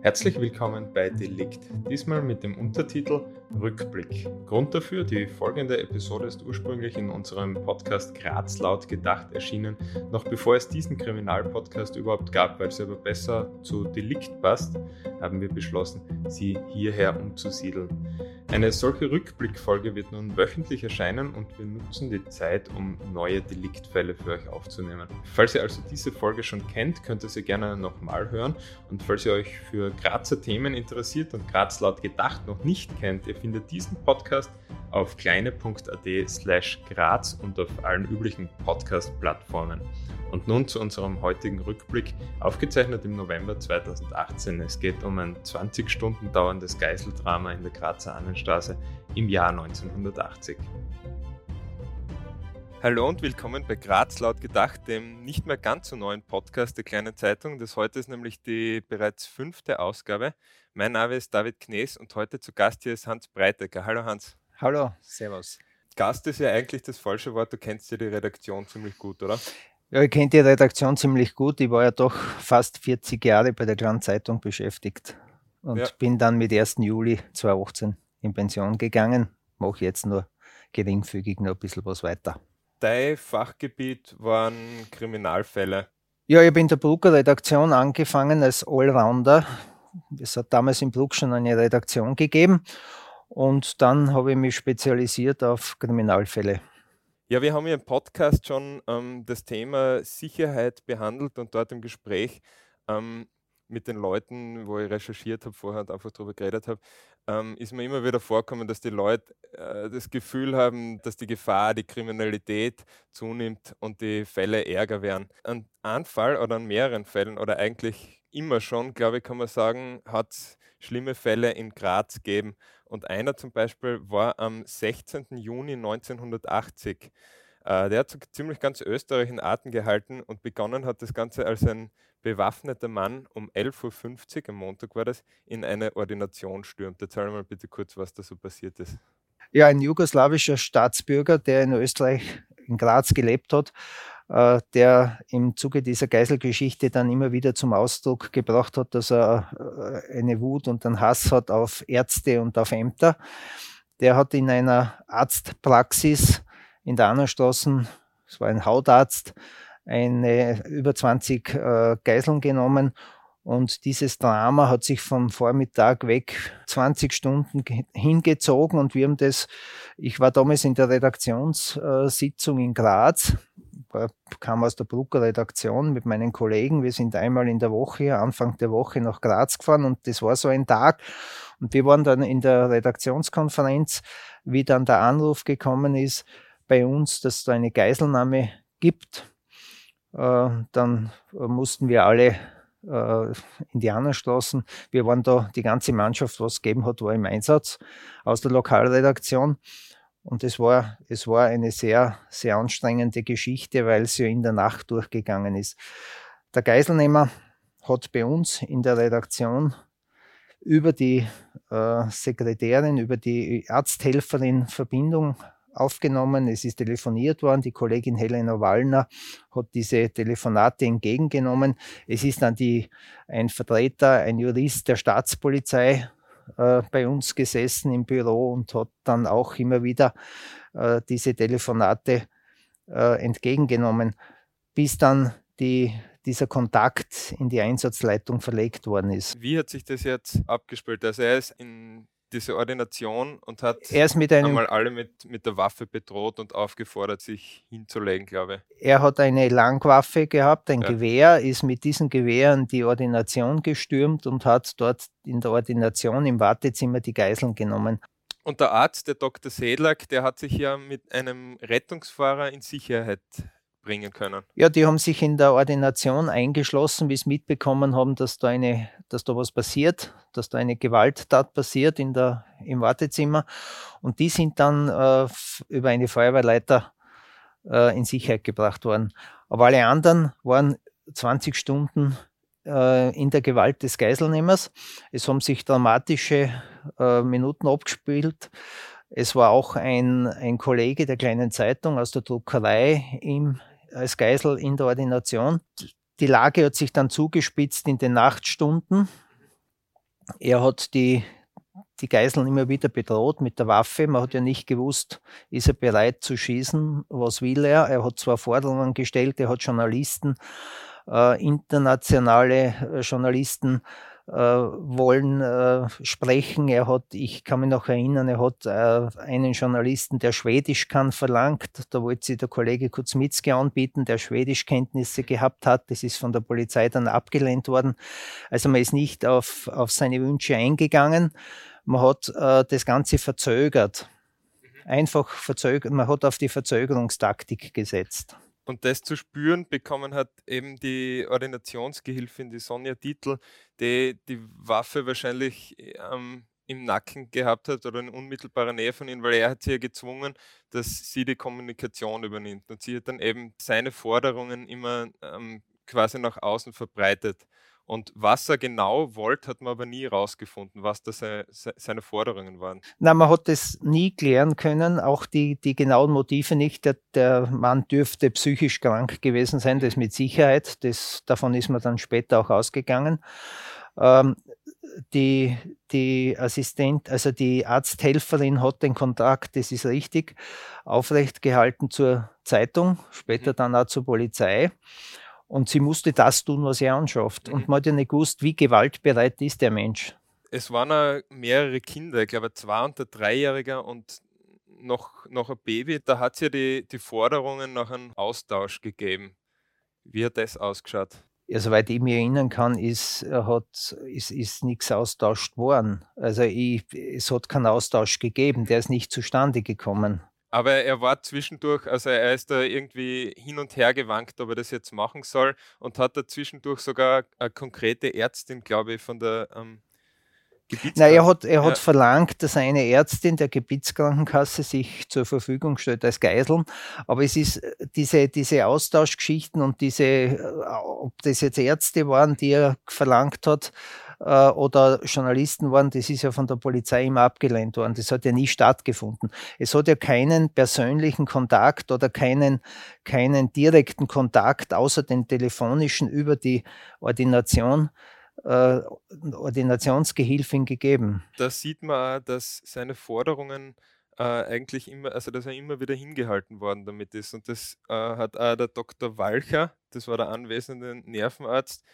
Herzlich willkommen bei Delikt, diesmal mit dem Untertitel Rückblick. Grund dafür, die folgende Episode ist ursprünglich in unserem Podcast Graz laut gedacht erschienen, noch bevor es diesen Kriminalpodcast überhaupt gab, weil es aber besser zu Delikt passt, haben wir beschlossen, sie hierher umzusiedeln. Eine solche Rückblickfolge wird nun wöchentlich erscheinen und wir nutzen die Zeit, um neue Deliktfälle für euch aufzunehmen. Falls ihr also diese Folge schon kennt, könnt ihr sie gerne nochmal hören und falls ihr euch für Grazer Themen interessiert und Graz laut gedacht noch nicht kennt, ihr findet diesen Podcast auf kleine.at slash Graz und auf allen üblichen Podcast-Plattformen. Und nun zu unserem heutigen Rückblick, aufgezeichnet im November 2018. Es geht um ein 20 Stunden dauerndes Geiseldrama in der Grazer Annenstraße im Jahr 1980. Hallo und willkommen bei Graz laut gedacht, dem nicht mehr ganz so neuen Podcast der kleinen Zeitung. Das heute ist nämlich die bereits fünfte Ausgabe. Mein Name ist David Knees und heute zu Gast hier ist Hans Breitecker. Hallo Hans. Hallo, Servus. Gast ist ja eigentlich das falsche Wort. Du kennst ja die Redaktion ziemlich gut, oder? Ja, ich kenne die Redaktion ziemlich gut. Ich war ja doch fast 40 Jahre bei der Grand Zeitung beschäftigt und ja. bin dann mit 1. Juli 2018 in Pension gegangen. Mache jetzt nur geringfügig noch ein bisschen was weiter. Dein Fachgebiet waren Kriminalfälle. Ja, ich habe in der Brucker Redaktion angefangen als Allrounder. Es hat damals im Bruck schon eine Redaktion gegeben und dann habe ich mich spezialisiert auf Kriminalfälle. Ja, wir haben ja im Podcast schon ähm, das Thema Sicherheit behandelt und dort im Gespräch ähm, mit den Leuten, wo ich recherchiert habe, vorher und einfach darüber geredet habe, ähm, ist mir immer wieder vorkommen, dass die Leute äh, das Gefühl haben, dass die Gefahr, die Kriminalität zunimmt und die Fälle ärger werden. An einem Fall oder an mehreren Fällen oder eigentlich immer schon, glaube ich, kann man sagen, hat es schlimme Fälle in Graz gegeben. Und einer zum Beispiel war am 16. Juni 1980. Äh, der hat ziemlich ganz Österreich in Atem gehalten und begonnen hat das Ganze als ein bewaffneter Mann um 11.50 Uhr, am Montag war das, in eine Ordination stürmt. Erzähl mal bitte kurz, was da so passiert ist. Ja, ein jugoslawischer Staatsbürger, der in Österreich, in Graz gelebt hat, äh, der im Zuge dieser Geiselgeschichte dann immer wieder zum Ausdruck gebracht hat, dass er äh, eine Wut und einen Hass hat auf Ärzte und auf Ämter. Der hat in einer Arztpraxis in der Annerstraße, es war ein Hautarzt, eine über 20 äh, Geiseln genommen. Und dieses Drama hat sich vom Vormittag weg 20 Stunden hingezogen. Und wir haben das, ich war damals in der Redaktionssitzung in Graz. Kam aus der Brucker Redaktion mit meinen Kollegen. Wir sind einmal in der Woche, Anfang der Woche nach Graz gefahren. Und das war so ein Tag. Und wir waren dann in der Redaktionskonferenz, wie dann der Anruf gekommen ist bei uns, dass da eine Geiselnahme gibt. Äh, dann mussten wir alle äh, Indianerstraßen. Wir waren da, die ganze Mannschaft, was es gegeben hat, war im Einsatz aus der Lokalredaktion. Und es war, es war eine sehr, sehr anstrengende Geschichte, weil es ja in der Nacht durchgegangen ist. Der Geiselnehmer hat bei uns in der Redaktion über die äh, Sekretärin, über die Arzthelferin Verbindung aufgenommen. Es ist telefoniert worden. Die Kollegin Helena Wallner hat diese Telefonate entgegengenommen. Es ist dann die, ein Vertreter, ein Jurist der Staatspolizei äh, bei uns gesessen im Büro und hat dann auch immer wieder äh, diese Telefonate äh, entgegengenommen, bis dann die, dieser Kontakt in die Einsatzleitung verlegt worden ist. Wie hat sich das jetzt abgespielt? Also er ist in diese Ordination und hat er ist mit einem, einmal alle mit, mit der Waffe bedroht und aufgefordert, sich hinzulegen, glaube ich. Er hat eine Langwaffe gehabt, ein ja. Gewehr, ist mit diesen Gewehren die Ordination gestürmt und hat dort in der Ordination im Wartezimmer die Geiseln genommen. Und der Arzt, der Dr. Sedlak, der hat sich ja mit einem Rettungsfahrer in Sicherheit bringen können. Ja, die haben sich in der Ordination eingeschlossen, wie es mitbekommen haben, dass da eine, dass da was passiert, dass da eine Gewalttat passiert in der, im Wartezimmer. Und die sind dann äh, über eine Feuerwehrleiter äh, in Sicherheit gebracht worden. Aber alle anderen waren 20 Stunden äh, in der Gewalt des Geiselnehmers. Es haben sich dramatische äh, Minuten abgespielt. Es war auch ein, ein Kollege der kleinen Zeitung aus der Druckerei im als Geisel in der Ordination. Die Lage hat sich dann zugespitzt in den Nachtstunden. er hat die, die Geiseln immer wieder bedroht mit der Waffe. Man hat ja nicht gewusst, ist er bereit zu schießen, was will er. Er hat zwar Forderungen gestellt, er hat Journalisten, äh, internationale äh, Journalisten wollen äh, sprechen. Er hat, ich kann mich noch erinnern, er hat äh, einen Journalisten, der Schwedisch kann, verlangt. Da wollte sich der Kollege Kuzmitzki anbieten, der Schwedischkenntnisse gehabt hat. Das ist von der Polizei dann abgelehnt worden. Also man ist nicht auf, auf seine Wünsche eingegangen. Man hat äh, das Ganze verzögert. Einfach verzögert. Man hat auf die Verzögerungstaktik gesetzt. Und das zu spüren bekommen hat eben die Ordinationsgehilfin, die Sonja Dietl, die die Waffe wahrscheinlich ähm, im Nacken gehabt hat oder in unmittelbarer Nähe von ihm, weil er hat sie ja gezwungen, dass sie die Kommunikation übernimmt. Und sie hat dann eben seine Forderungen immer ähm, quasi nach außen verbreitet. Und was er genau wollte, hat man aber nie herausgefunden, was da seine, seine Forderungen waren. Na, man hat das nie klären können, auch die, die genauen Motive nicht. Der, der Mann dürfte psychisch krank gewesen sein, das mit Sicherheit. Das, davon ist man dann später auch ausgegangen. Ähm, die, die Assistent, also die Arzthelferin hat den Kontakt, das ist richtig, aufrecht gehalten zur Zeitung, später mhm. dann auch zur Polizei. Und sie musste das tun, was er anschafft. Mhm. Und man hat ja nicht gewusst, wie gewaltbereit ist der Mensch. Es waren auch mehrere Kinder, ich glaube zwei und ein Dreijähriger und noch, noch ein Baby. Da hat es ja die, die Forderungen nach einem Austausch gegeben. Wie hat das ausgeschaut? Ja, soweit ich mich erinnern kann, ist, hat, ist, ist nichts austauscht worden. Also ich, es hat keinen Austausch gegeben, der ist nicht zustande gekommen. Aber er war zwischendurch, also er ist da irgendwie hin und her gewankt, ob er das jetzt machen soll und hat da zwischendurch sogar eine konkrete Ärztin, glaube ich, von der ähm, Nein, er hat, er hat verlangt, dass eine Ärztin der Gebietskrankenkasse sich zur Verfügung stellt als Geiseln. Aber es ist äh, diese, diese Austauschgeschichten und diese, äh, ob das jetzt Ärzte waren, die er verlangt hat, äh, oder Journalisten waren, das ist ja von der Polizei immer abgelehnt worden. Das hat ja nie stattgefunden. Es hat ja keinen persönlichen Kontakt oder keinen, keinen direkten Kontakt außer den telefonischen über die Ordination äh, Ordinationsgehilfin gegeben. Da sieht man auch, dass seine Forderungen äh, eigentlich immer, also dass er immer wieder hingehalten worden damit ist. Und das äh, hat auch der Dr. Walcher, das war der anwesende Nervenarzt,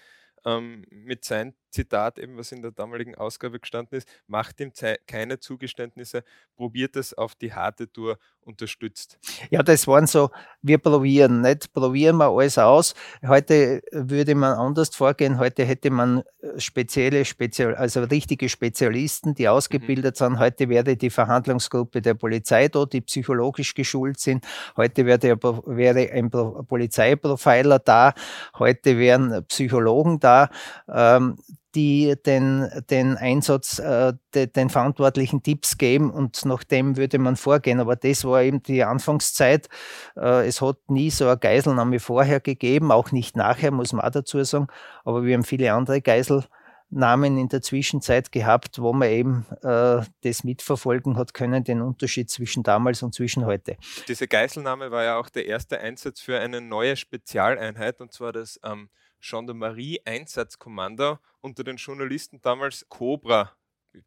ähm, mit seinem Zitat, eben was in der damaligen Ausgabe gestanden ist, macht ihm keine Zugeständnisse, probiert es auf die harte Tour, unterstützt. Ja, das waren so, wir probieren, nicht probieren wir alles aus. Heute würde man anders vorgehen, heute hätte man äh, spezielle, spezial, also richtige Spezialisten, die ausgebildet mhm. sind. Heute wäre die Verhandlungsgruppe der Polizei da, die psychologisch geschult sind. Heute wäre, wäre ein Polizeiprofiler da. Heute wären Psychologen da. Ähm, die den, den Einsatz, äh, de, den Verantwortlichen Tipps geben und nach dem würde man vorgehen. Aber das war eben die Anfangszeit. Äh, es hat nie so eine Geiselnahme vorher gegeben, auch nicht nachher, muss man auch dazu sagen. Aber wir haben viele andere Geiselnahmen in der Zwischenzeit gehabt, wo man eben äh, das mitverfolgen hat können, den Unterschied zwischen damals und zwischen heute. Diese Geiselnahme war ja auch der erste Einsatz für eine neue Spezialeinheit und zwar das ähm, Gendarmerie-Einsatzkommando unter den Journalisten damals Cobra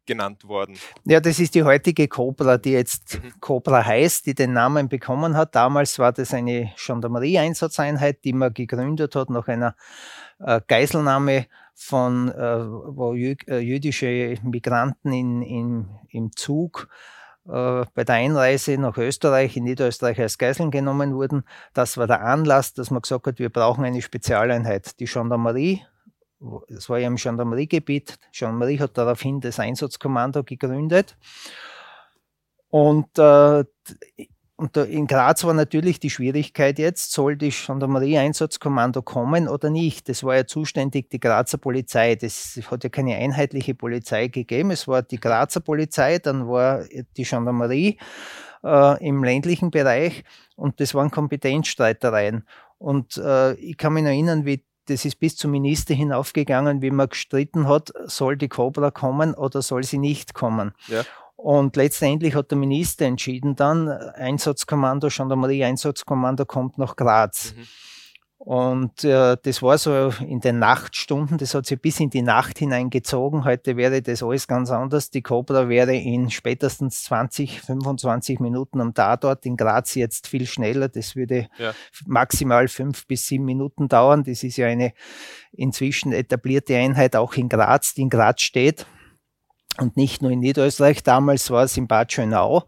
genannt worden. Ja, das ist die heutige Cobra, die jetzt mhm. Cobra heißt, die den Namen bekommen hat. Damals war das eine Gendarmerie-Einsatzeinheit, die man gegründet hat nach einer äh, Geiselnahme von, äh, wo äh, jüdische Migranten in, in, im Zug bei der Einreise nach Österreich, in Niederösterreich als Geiseln genommen wurden. Das war der Anlass, dass man gesagt hat, wir brauchen eine Spezialeinheit. Die Gendarmerie, das war ja im Gendarmeriegebiet, Gendarmerie hat daraufhin das Einsatzkommando gegründet. Und äh, und in Graz war natürlich die Schwierigkeit jetzt, soll die Gendarmerie-Einsatzkommando kommen oder nicht? Das war ja zuständig die Grazer Polizei. Das hat ja keine einheitliche Polizei gegeben. Es war die Grazer Polizei, dann war die Gendarmerie äh, im ländlichen Bereich und das waren Kompetenzstreitereien. Und äh, ich kann mich noch erinnern, wie das ist bis zum Minister hinaufgegangen, wie man gestritten hat, soll die Cobra kommen oder soll sie nicht kommen. Ja. Und letztendlich hat der Minister entschieden dann, Einsatzkommando, Gendarmerie-Einsatzkommando kommt nach Graz. Mhm. Und äh, das war so in den Nachtstunden, das hat sich bis in die Nacht hineingezogen. Heute wäre das alles ganz anders. Die Cobra wäre in spätestens 20, 25 Minuten am Tatort. In Graz jetzt viel schneller. Das würde ja. maximal fünf bis sieben Minuten dauern. Das ist ja eine inzwischen etablierte Einheit auch in Graz, die in Graz steht. Und nicht nur in Niederösterreich. Damals war es in Bad Schönau.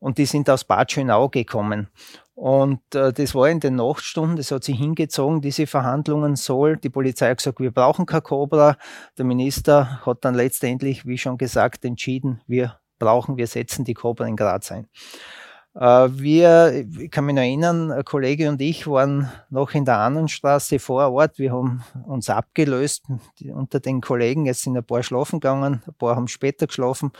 Und die sind aus Bad Schönau gekommen. Und äh, das war in den Nachtstunden, das hat sich hingezogen, diese Verhandlungen soll. Die Polizei hat gesagt, wir brauchen kein Cobra. Der Minister hat dann letztendlich, wie schon gesagt, entschieden, wir brauchen, wir setzen die Cobra in Graz ein. Äh, wir, ich kann mich noch erinnern, ein Kollege und ich waren noch in der Annenstraße vor Ort. Wir haben uns abgelöst unter den Kollegen. Jetzt sind ein paar schlafen gegangen, ein paar haben später geschlafen.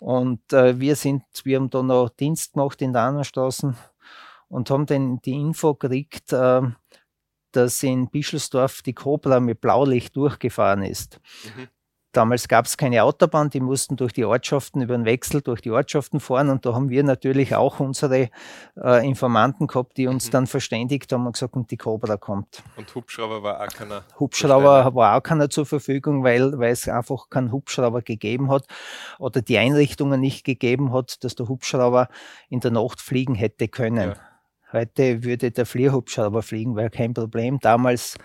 Und äh, wir sind, wir haben da noch Dienst gemacht in der Annenstraße und haben dann die Info gekriegt, äh, dass in Bischelsdorf die Cobra mit Blaulicht durchgefahren ist. Mhm. Damals gab es keine Autobahn, die mussten durch die Ortschaften, über den Wechsel durch die Ortschaften fahren und da haben wir natürlich auch unsere äh, Informanten gehabt, die uns mhm. dann verständigt haben und gesagt, und die Cobra kommt. Und Hubschrauber war auch keiner? Hubschrauber war auch keiner zur Verfügung, weil, weil es einfach keinen Hubschrauber gegeben hat oder die Einrichtungen nicht gegeben hat, dass der Hubschrauber in der Nacht fliegen hätte können. Ja. Heute würde der Flierhubschrauber fliegen, wäre kein Problem. Damals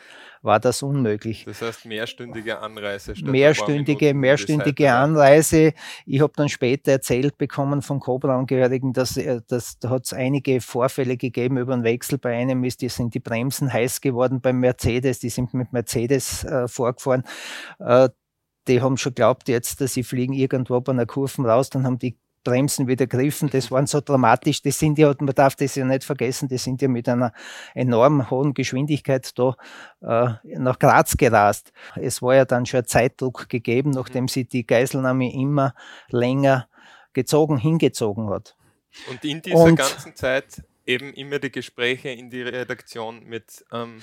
war das unmöglich. Das heißt mehrstündige Anreise. mehrstündige, mehrstündige Anreise. Ich habe dann später erzählt bekommen von Cobra-Angehörigen, dass, äh, dass da hat es einige Vorfälle gegeben über den Wechsel. Bei einem ist, die sind die Bremsen heiß geworden beim Mercedes, die sind mit Mercedes äh, vorgefahren. Äh, die haben schon geglaubt jetzt, dass sie fliegen irgendwo bei einer Kurve raus, dann haben die Bremsen wieder griffen. Das waren so dramatisch. Das sind ja, man darf das ja nicht vergessen, die sind ja mit einer enorm hohen Geschwindigkeit da äh, nach Graz gerast. Es war ja dann schon Zeitdruck gegeben, nachdem sie die Geiselnahme immer länger gezogen, hingezogen hat. Und in dieser Und, ganzen Zeit eben immer die Gespräche in die Redaktion mit ähm,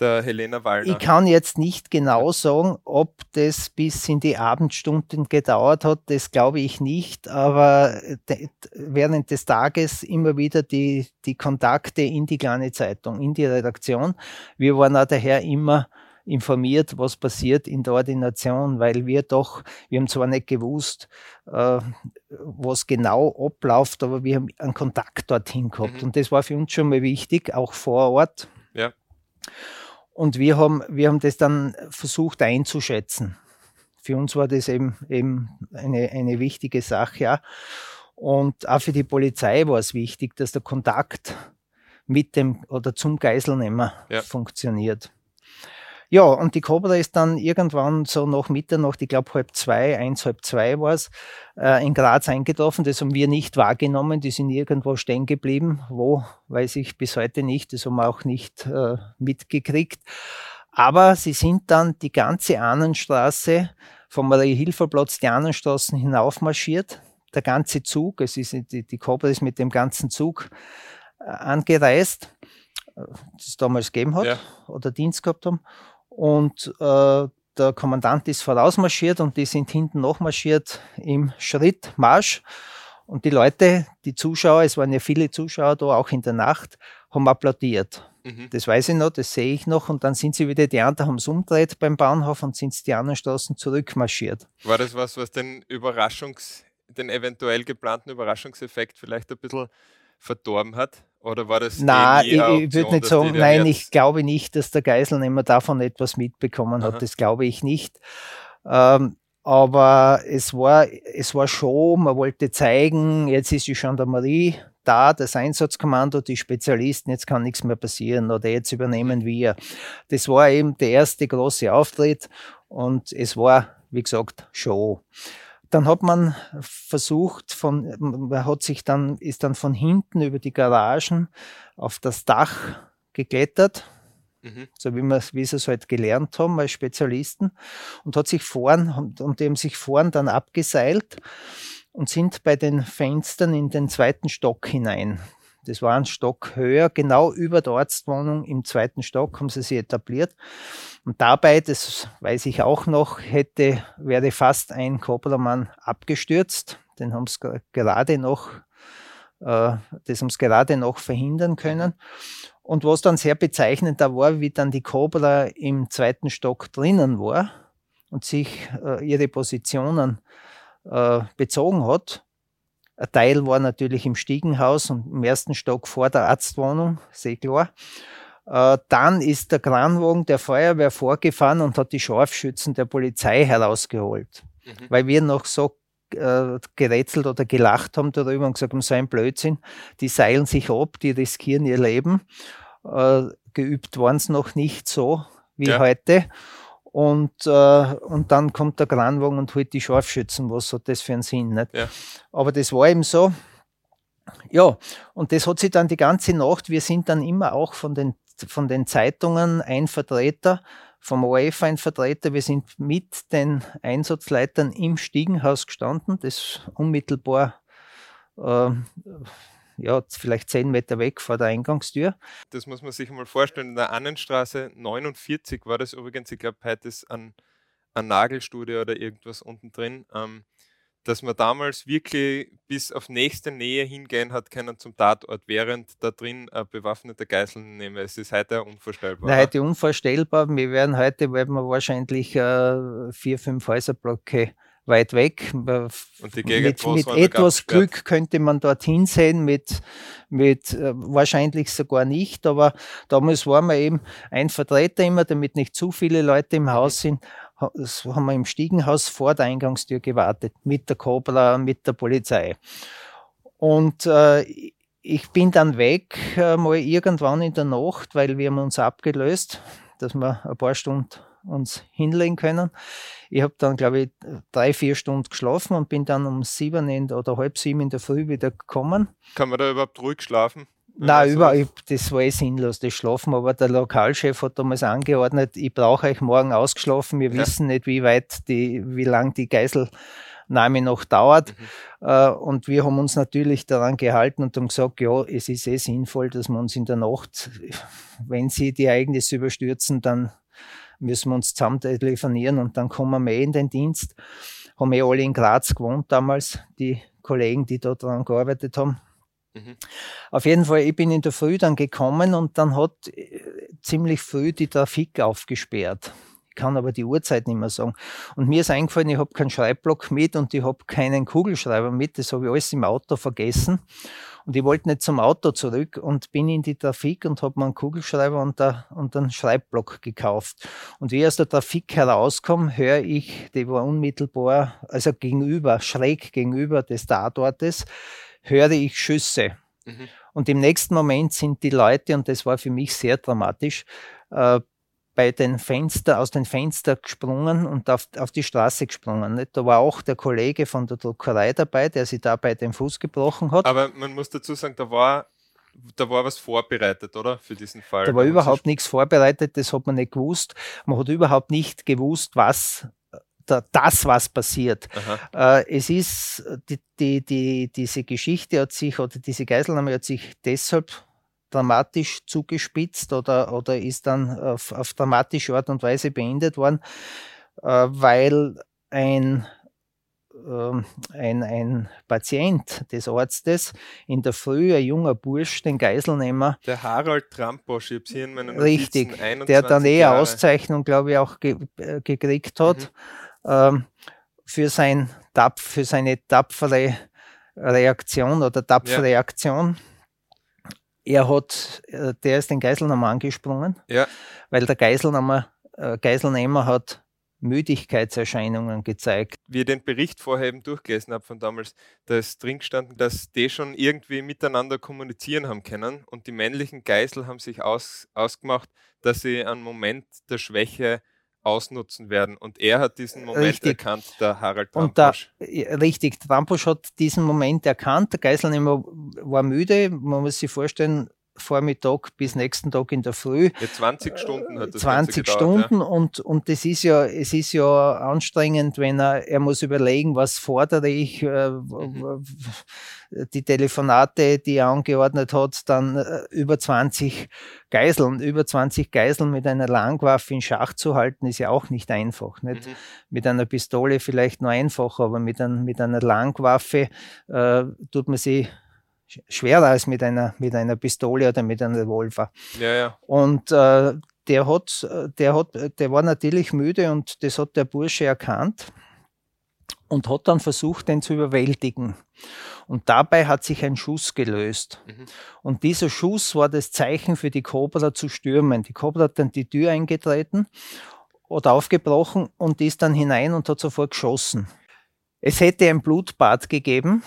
der Helena Wallner? Ich kann jetzt nicht genau sagen, ob das bis in die Abendstunden gedauert hat, das glaube ich nicht, aber während des Tages immer wieder die, die Kontakte in die kleine Zeitung, in die Redaktion. Wir waren auch daher immer informiert, was passiert in der Ordination, weil wir doch, wir haben zwar nicht gewusst, äh, was genau abläuft, aber wir haben einen Kontakt dorthin gehabt. Mhm. Und das war für uns schon mal wichtig, auch vor Ort. Ja. Und wir haben, wir haben das dann versucht einzuschätzen. Für uns war das eben, eben eine, eine wichtige Sache. Ja. Und auch für die Polizei war es wichtig, dass der Kontakt mit dem oder zum Geiselnehmer ja. funktioniert. Ja, und die Cobra ist dann irgendwann so nach Mitternacht, ich glaube halb zwei, eins, halb zwei war es, äh, in Graz eingetroffen. Das haben wir nicht wahrgenommen. Die sind irgendwo stehen geblieben. Wo, weiß ich bis heute nicht. Das haben wir auch nicht äh, mitgekriegt. Aber sie sind dann die ganze Ahnenstraße vom Marie-Hilfer-Platz, die Ahnenstraßen hinaufmarschiert. Der ganze Zug, es ist die, die Cobra ist mit dem ganzen Zug äh, angereist, äh, das es damals gegeben hat ja. oder Dienst gehabt haben. Und äh, der Kommandant ist vorausmarschiert und die sind hinten nachmarschiert im Schrittmarsch. Und die Leute, die Zuschauer, es waren ja viele Zuschauer da, auch in der Nacht, haben applaudiert. Mhm. Das weiß ich noch, das sehe ich noch. Und dann sind sie wieder, die anderen haben es umgedreht beim Bahnhof und sind die anderen Straßen zurückmarschiert. War das was, was den Überraschungs-, den eventuell geplanten Überraschungseffekt vielleicht ein bisschen verdorben hat? Oder war das Nein, ich, ich würde nicht sagen, nein, ich glaube nicht, dass der Geiselnehmer davon etwas mitbekommen hat. Aha. Das glaube ich nicht. Ähm, aber es war, es war schon, man wollte zeigen, jetzt ist die Gendarmerie da, das Einsatzkommando, die Spezialisten, jetzt kann nichts mehr passieren oder jetzt übernehmen wir. Das war eben der erste große Auftritt und es war, wie gesagt, Show. Dann hat man versucht, von, man hat sich dann, ist dann von hinten über die Garagen auf das Dach geklettert, mhm. so wie wir wie sie es halt gelernt haben als Spezialisten, und hat sich vorn, und, haben sich vorn dann abgeseilt und sind bei den Fenstern in den zweiten Stock hinein. Das war ein Stock höher, genau über der Arztwohnung im zweiten Stock haben sie sich etabliert. Und dabei, das weiß ich auch noch, hätte, wäre fast ein Kobramann abgestürzt. Den haben sie gerade noch äh, das haben sie gerade noch verhindern können. Und was dann sehr bezeichnend war, wie dann die Cobra im zweiten Stock drinnen war und sich äh, ihre Positionen äh, bezogen hat. Ein Teil war natürlich im Stiegenhaus und im ersten Stock vor der Arztwohnung, sehr klar. Äh, dann ist der Kranwagen der Feuerwehr vorgefahren und hat die Scharfschützen der Polizei herausgeholt, mhm. weil wir noch so äh, gerätselt oder gelacht haben darüber und gesagt haben, so ein Blödsinn, die seilen sich ab, die riskieren ihr Leben. Äh, geübt waren es noch nicht so wie ja. heute. Und, äh, und dann kommt der Kranwagen und holt die Scharfschützen. Was hat das für einen Sinn? Nicht? Ja. Aber das war eben so. Ja, und das hat sich dann die ganze Nacht, wir sind dann immer auch von den, von den Zeitungen ein Vertreter, vom ORF ein Vertreter, wir sind mit den Einsatzleitern im Stiegenhaus gestanden, das unmittelbar äh, ja, vielleicht zehn Meter weg vor der Eingangstür. Das muss man sich mal vorstellen. In der Annenstraße 49 war das übrigens, ich glaube, heute ist ein, ein Nagelstudie oder irgendwas unten drin. Ähm, dass man damals wirklich bis auf nächste Nähe hingehen hat können zum Tatort, während da drin äh, bewaffnete Geiseln nehmen. Es ist heute unvorstellbar. Na, heute unvorstellbar. Wir werden heute, werden wir wahrscheinlich äh, vier, fünf Häuserblöcke weit weg. Gegend, mit, mit etwas Glück könnte man dorthin sehen, mit, mit äh, wahrscheinlich sogar nicht, aber damals waren wir eben ein Vertreter immer, damit nicht zu viele Leute im Haus mhm. sind, so haben wir im Stiegenhaus vor der Eingangstür gewartet, mit der Cobra, mit der Polizei. Und äh, ich bin dann weg, äh, mal irgendwann in der Nacht, weil wir haben uns abgelöst, dass wir ein paar Stunden uns hinlegen können. Ich habe dann, glaube ich, drei, vier Stunden geschlafen und bin dann um sieben oder halb sieben in der Früh wieder gekommen. Kann man da überhaupt ruhig schlafen? Nein, überall, das war eh sinnlos, das Schlafen. Aber der Lokalchef hat damals angeordnet, ich brauche euch morgen ausgeschlafen. Wir ja. wissen nicht, wie weit die, wie lang die Geiselnahme noch dauert. Mhm. Äh, und wir haben uns natürlich daran gehalten und haben gesagt, ja, es ist eh sinnvoll, dass wir uns in der Nacht, wenn sie die Ereignisse überstürzen, dann müssen wir uns zusammen telefonieren und dann kommen wir eh in den Dienst. Haben eh alle in Graz gewohnt damals, die Kollegen, die dort daran gearbeitet haben. Mhm. Auf jeden Fall, ich bin in der Früh dann gekommen und dann hat äh, ziemlich früh die Trafik aufgesperrt. Ich kann aber die Uhrzeit nicht mehr sagen. Und mir ist eingefallen, ich habe keinen Schreibblock mit und ich habe keinen Kugelschreiber mit. Das habe ich alles im Auto vergessen. Und ich wollte nicht zum Auto zurück und bin in die Trafik und habe mir einen Kugelschreiber und, da, und einen Schreibblock gekauft. Und wie ich aus der Trafik herauskomme, höre ich, die war unmittelbar, also gegenüber, schräg gegenüber des Tatortes, höre ich Schüsse. Mhm. Und im nächsten Moment sind die Leute, und das war für mich sehr dramatisch, äh, bei den Fenster, aus den Fenstern gesprungen und auf, auf die Straße gesprungen. Nicht? Da war auch der Kollege von der Druckerei dabei, der sich dabei den Fuß gebrochen hat. Aber man muss dazu sagen, da war da war was vorbereitet, oder? Für diesen Fall. Da war überhaupt nichts vorbereitet, das hat man nicht gewusst. Man hat überhaupt nicht gewusst, was das, was passiert. Äh, es ist, die, die, die, diese Geschichte hat sich, oder diese Geiselnahme hat sich deshalb dramatisch zugespitzt oder, oder ist dann auf, auf dramatische Art und Weise beendet worden, äh, weil ein ähm, ein, ein Patient des Arztes in der Früh, ein junger Bursch, den Geiselnehmer. Der Harald Tramposch, ich habe hier in meinen Notizen Richtig, der dann eh eine Auszeichnung, glaube ich, auch ge äh, gekriegt hat. Mhm ähm, für, sein, für seine tapfere Reaktion oder tapfere ja. Er hat, äh, der ist den Geiselnehmer angesprungen, ja. weil der Geiselnehmer, äh, Geiselnehmer hat Müdigkeitserscheinungen gezeigt. Wie ich den Bericht vorher eben durchgelesen habe von damals, da ist drin gestanden, dass die schon irgendwie miteinander kommunizieren haben können und die männlichen Geisel haben sich aus, ausgemacht, dass sie einen Moment der Schwäche ausnutzen werden. Und er hat diesen Moment richtig. erkannt, der Harald Trampusch. Da, richtig, Trampusch hat diesen Moment erkannt. Der Geiselnehmer war müde. Man muss sich vorstellen, Vormittag bis nächsten Tag in der Früh. Ja, 20 Stunden hat das 20 gedauert, Stunden ja. und, und das ist ja, es ist ja anstrengend, wenn er, er muss überlegen, was fordere ich, äh, mhm. die Telefonate, die er angeordnet hat, dann äh, über 20 Geiseln, über 20 Geiseln mit einer Langwaffe in Schach zu halten, ist ja auch nicht einfach. Nicht? Mhm. Mit einer Pistole vielleicht nur einfach, aber mit, ein, mit einer Langwaffe äh, tut man sie schwerer als mit einer, mit einer Pistole oder mit einem Revolver. Ja, ja. Und äh, der hat, der hat, der war natürlich müde und das hat der Bursche erkannt und hat dann versucht, den zu überwältigen. Und dabei hat sich ein Schuss gelöst. Mhm. Und dieser Schuss war das Zeichen für die Cobra zu stürmen. Die Cobra hat dann die Tür eingetreten oder aufgebrochen und ist dann hinein und hat sofort geschossen. Es hätte ein Blutbad gegeben.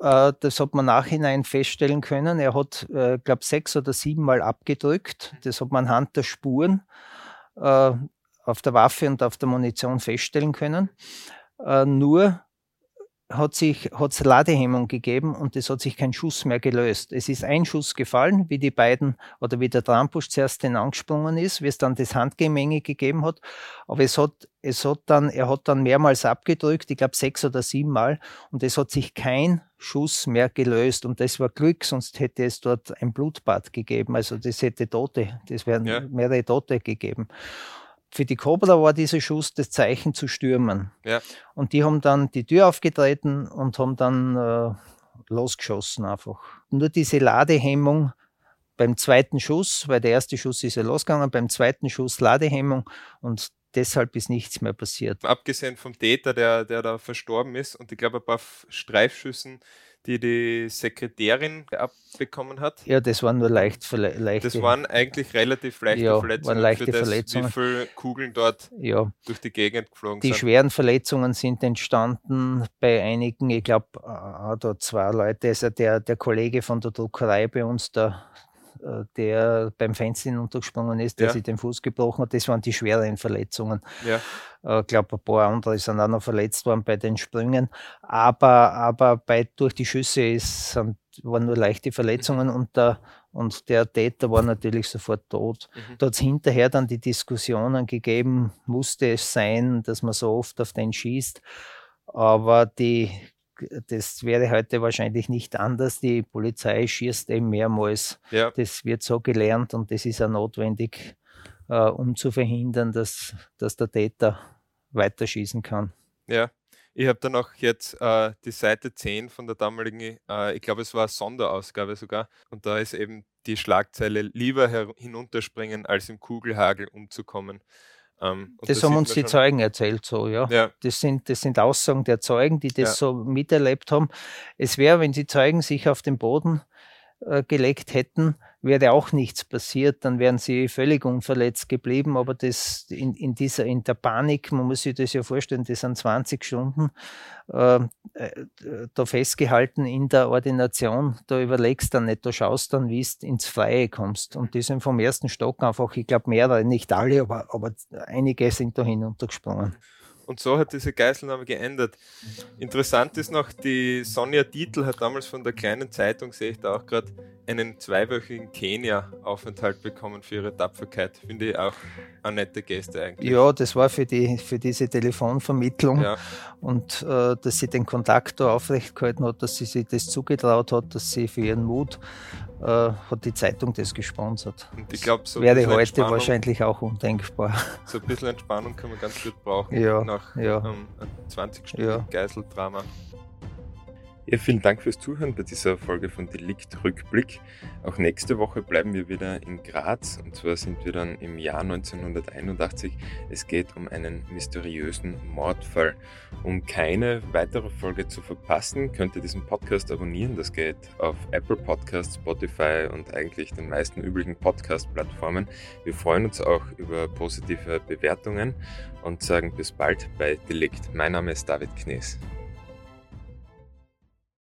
Äh, das hat man nachhinein feststellen können. Er hat, äh, glaube sechs oder sieben Mal abgedrückt. Das hat man anhand der Spuren äh, auf der Waffe und auf der Munition feststellen können. Nur hat sich hat's Ladehemmung gegeben und es hat sich kein Schuss mehr gelöst. Es ist ein Schuss gefallen, wie die beiden oder wie der Trampusch zuerst den angesprungen ist, wie es dann das Handgemenge gegeben hat. Aber es hat, es hat dann, er hat dann mehrmals abgedrückt, ich glaube sechs oder sieben Mal, und es hat sich kein Schuss mehr gelöst. Und das war Glück, sonst hätte es dort ein Blutbad gegeben. Also das hätte Tote, das wären ja. mehrere Tote gegeben für die Cobra war dieser Schuss das Zeichen zu stürmen. Ja. Und die haben dann die Tür aufgetreten und haben dann äh, losgeschossen einfach. Nur diese Ladehemmung beim zweiten Schuss, weil der erste Schuss ist ja losgegangen, beim zweiten Schuss Ladehemmung und deshalb ist nichts mehr passiert. Abgesehen vom Täter, der, der da verstorben ist und ich glaube ein paar Streifschüssen die die Sekretärin abbekommen hat. Ja, das waren nur leicht leichte. Das waren eigentlich relativ leichte ja, Verletzungen. Waren leichte das, Verletzungen. Wie viele Kugeln dort ja. durch die Gegend geflogen die sind. Die schweren Verletzungen sind entstanden bei einigen, ich glaube, da zwei Leute, also der, der Kollege von der Druckerei bei uns, der, der beim Fernsehen untergesprungen ist, der ja. sich den Fuß gebrochen hat. Das waren die schweren Verletzungen. Ja. Ich äh, glaube, ein paar andere sind auch noch verletzt worden bei den Sprüngen. Aber, aber bei, durch die Schüsse ist, sind, waren nur leichte Verletzungen mhm. und der, und der Täter war natürlich sofort tot. Mhm. Da hat es hinterher dann die Diskussionen gegeben, musste es sein, dass man so oft auf den schießt. Aber die das wäre heute wahrscheinlich nicht anders. Die Polizei schießt eben mehrmals. Ja. Das wird so gelernt und das ist auch notwendig, äh, um zu verhindern, dass, dass der Täter weiterschießen kann. Ja, ich habe dann auch jetzt äh, die Seite 10 von der damaligen, äh, ich glaube es war eine Sonderausgabe sogar, und da ist eben die Schlagzeile lieber hinunterspringen, als im Kugelhagel umzukommen. Ähm, das, das haben uns die Zeugen erzählt, so, ja. ja. Das, sind, das sind Aussagen der Zeugen, die das ja. so miterlebt haben. Es wäre, wenn die Zeugen sich auf den Boden äh, gelegt hätten, wäre auch nichts passiert, dann wären sie völlig unverletzt geblieben. Aber das in, in dieser, in der Panik, man muss sich das ja vorstellen, das sind 20 Stunden ähm, äh, da festgehalten in der Ordination, da überlegst du dann nicht, da schaust dann, wie du ins Freie kommst. Und die sind vom ersten Stock einfach, ich glaube mehrere, nicht alle, aber, aber einige sind da hinuntergesprungen. Und so hat diese Geiselnahme geändert. Interessant ist noch, die Sonja Dietl hat damals von der kleinen Zeitung, sehe ich da auch gerade, einen zweiwöchigen Kenia-Aufenthalt bekommen für ihre Tapferkeit. Finde ich auch eine nette Geste eigentlich. Ja, das war für, die, für diese Telefonvermittlung ja. und äh, dass sie den Kontakt da aufrecht gehalten hat, dass sie sich das zugetraut hat, dass sie für ihren Mut äh, hat die Zeitung das gesponsert. Und ich glaube, so wäre heute wahrscheinlich auch undenkbar. So ein bisschen Entspannung kann man ganz gut brauchen ja, nach ja. Ähm, 20 Stunden ja. Geiseldrama. Ja, vielen Dank fürs Zuhören bei dieser Folge von Delikt Rückblick. Auch nächste Woche bleiben wir wieder in Graz und zwar sind wir dann im Jahr 1981. Es geht um einen mysteriösen Mordfall. Um keine weitere Folge zu verpassen, könnt ihr diesen Podcast abonnieren. Das geht auf Apple Podcasts, Spotify und eigentlich den meisten üblichen Podcast-Plattformen. Wir freuen uns auch über positive Bewertungen und sagen bis bald bei Delikt. Mein Name ist David Knees.